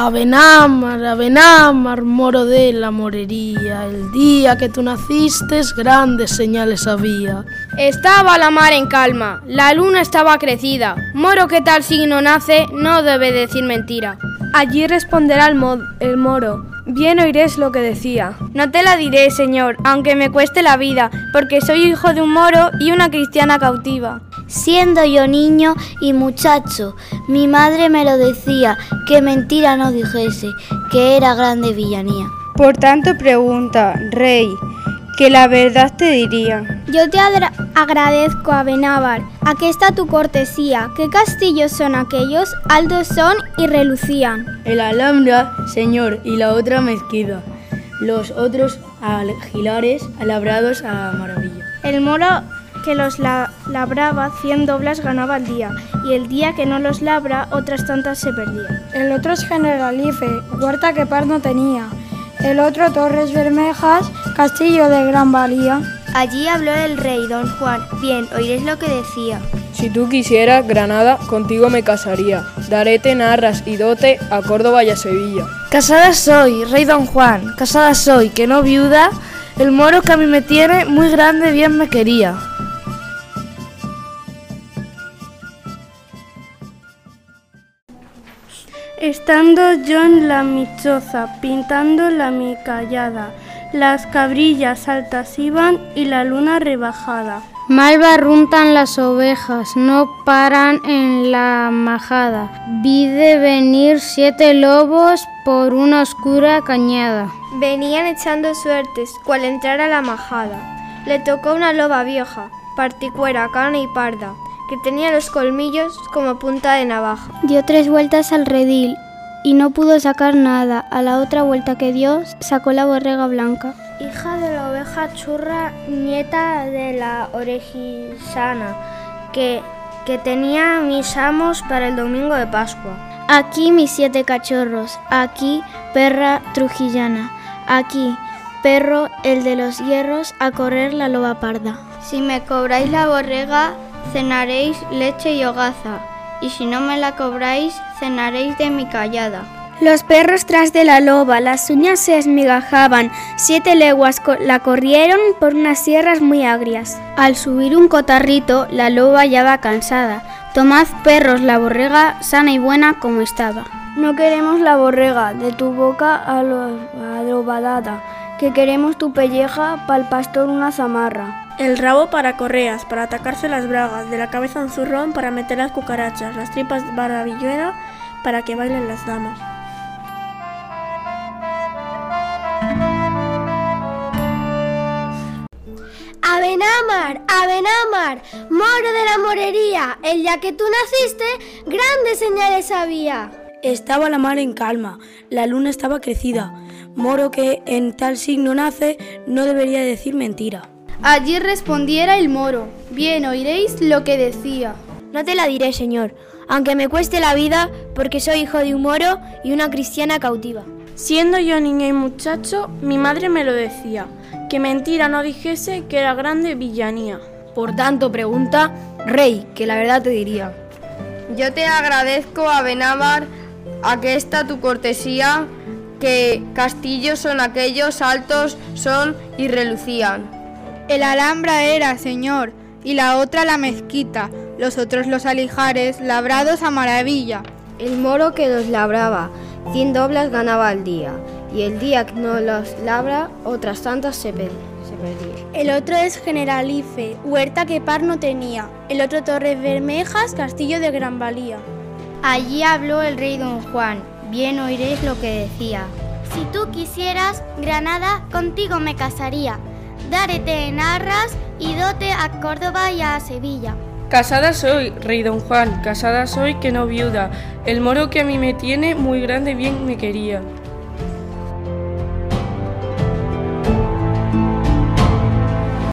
Abenámar, Abenámar, moro de la morería, el día que tú naciste grandes señales había. Estaba la mar en calma, la luna estaba crecida, moro que tal signo nace no debe decir mentira. Allí responderá el, el moro, Bien oiréis lo que decía. No te la diré, Señor, aunque me cueste la vida, porque soy hijo de un moro y una cristiana cautiva. Siendo yo niño y muchacho, mi madre me lo decía, que mentira no dijese, que era grande villanía. Por tanto pregunta, rey, que la verdad te diría. Yo te agradezco a Benávar, aquí está tu cortesía, qué castillos son aquellos, altos son y relucían. El Alhambra, señor, y la otra mezquita, los otros algilares labrados a maravilla. El moro que los labraba cien doblas ganaba al día, y el día que no los labra otras tantas se perdía. El otro es generalife, huerta que par no tenía, el otro Torres Bermejas, castillo de gran valía. Allí habló el rey, don Juan. Bien, oiréis lo que decía. Si tú quisieras, Granada, contigo me casaría. Darete narras y dote a Córdoba y a Sevilla. Casada soy, rey don Juan, casada soy, que no viuda, el moro que a mí me tiene, muy grande bien me quería. Estando yo en la michoza, pintando la mi callada, las cabrillas altas iban y la luna rebajada. Mal barruntan las ovejas, no paran en la majada. Vi de venir siete lobos por una oscura cañada. Venían echando suertes, cual entrar a la majada. Le tocó una loba vieja, particuera, cana y parda, que tenía los colmillos como punta de navaja. Dio tres vueltas al redil y no pudo sacar nada. A la otra vuelta que dio, sacó la borrega blanca. Hija de la oveja churra, nieta de la orejisana, que, que tenía mis amos para el domingo de Pascua. Aquí mis siete cachorros, aquí perra trujillana, aquí perro el de los hierros a correr la loba parda. Si me cobráis la borrega, cenaréis leche y hogaza, y si no me la cobráis, cenaréis de mi callada. Los perros tras de la loba, las uñas se esmigajaban, siete leguas la corrieron por unas sierras muy agrias. Al subir un cotarrito, la loba ya va cansada. Tomad perros la borrega sana y buena como estaba. No queremos la borrega de tu boca a lo adobadada, que queremos tu pelleja pa'l pastor una zamarra. El rabo para correas, para atacarse las bragas, de la cabeza un zurrón para meter las cucarachas, las tripas baravilluera para que bailen las damas. Abenamar, Abenamar, moro de la morería, el día que tú naciste, grandes señales había. Estaba la mar en calma, la luna estaba crecida, moro que en tal signo nace no debería decir mentira. Allí respondiera el moro, bien oiréis lo que decía. No te la diré, señor, aunque me cueste la vida, porque soy hijo de un moro y una cristiana cautiva. Siendo yo niño y muchacho, mi madre me lo decía, que mentira no dijese que era grande villanía. Por tanto, pregunta, rey, que la verdad te diría. Yo te agradezco a Benávar a que esta tu cortesía, que castillos son aquellos altos son y relucían. El Alhambra era, señor, y la otra la mezquita, los otros los alijares, labrados a maravilla. El moro que los labraba, cien doblas ganaba al día, y el día que no los labra, otras tantas se, perdía. El otro es Generalife, huerta que par no tenía. El otro Torres Bermejas, castillo de gran valía. Allí habló el rey don Juan, bien oiréis lo que decía. Si tú quisieras, Granada, contigo me casaría Dárete en arras y dote a Córdoba y a Sevilla. Casada soy, rey don Juan, casada soy que no viuda. El moro que a mí me tiene muy grande bien me quería.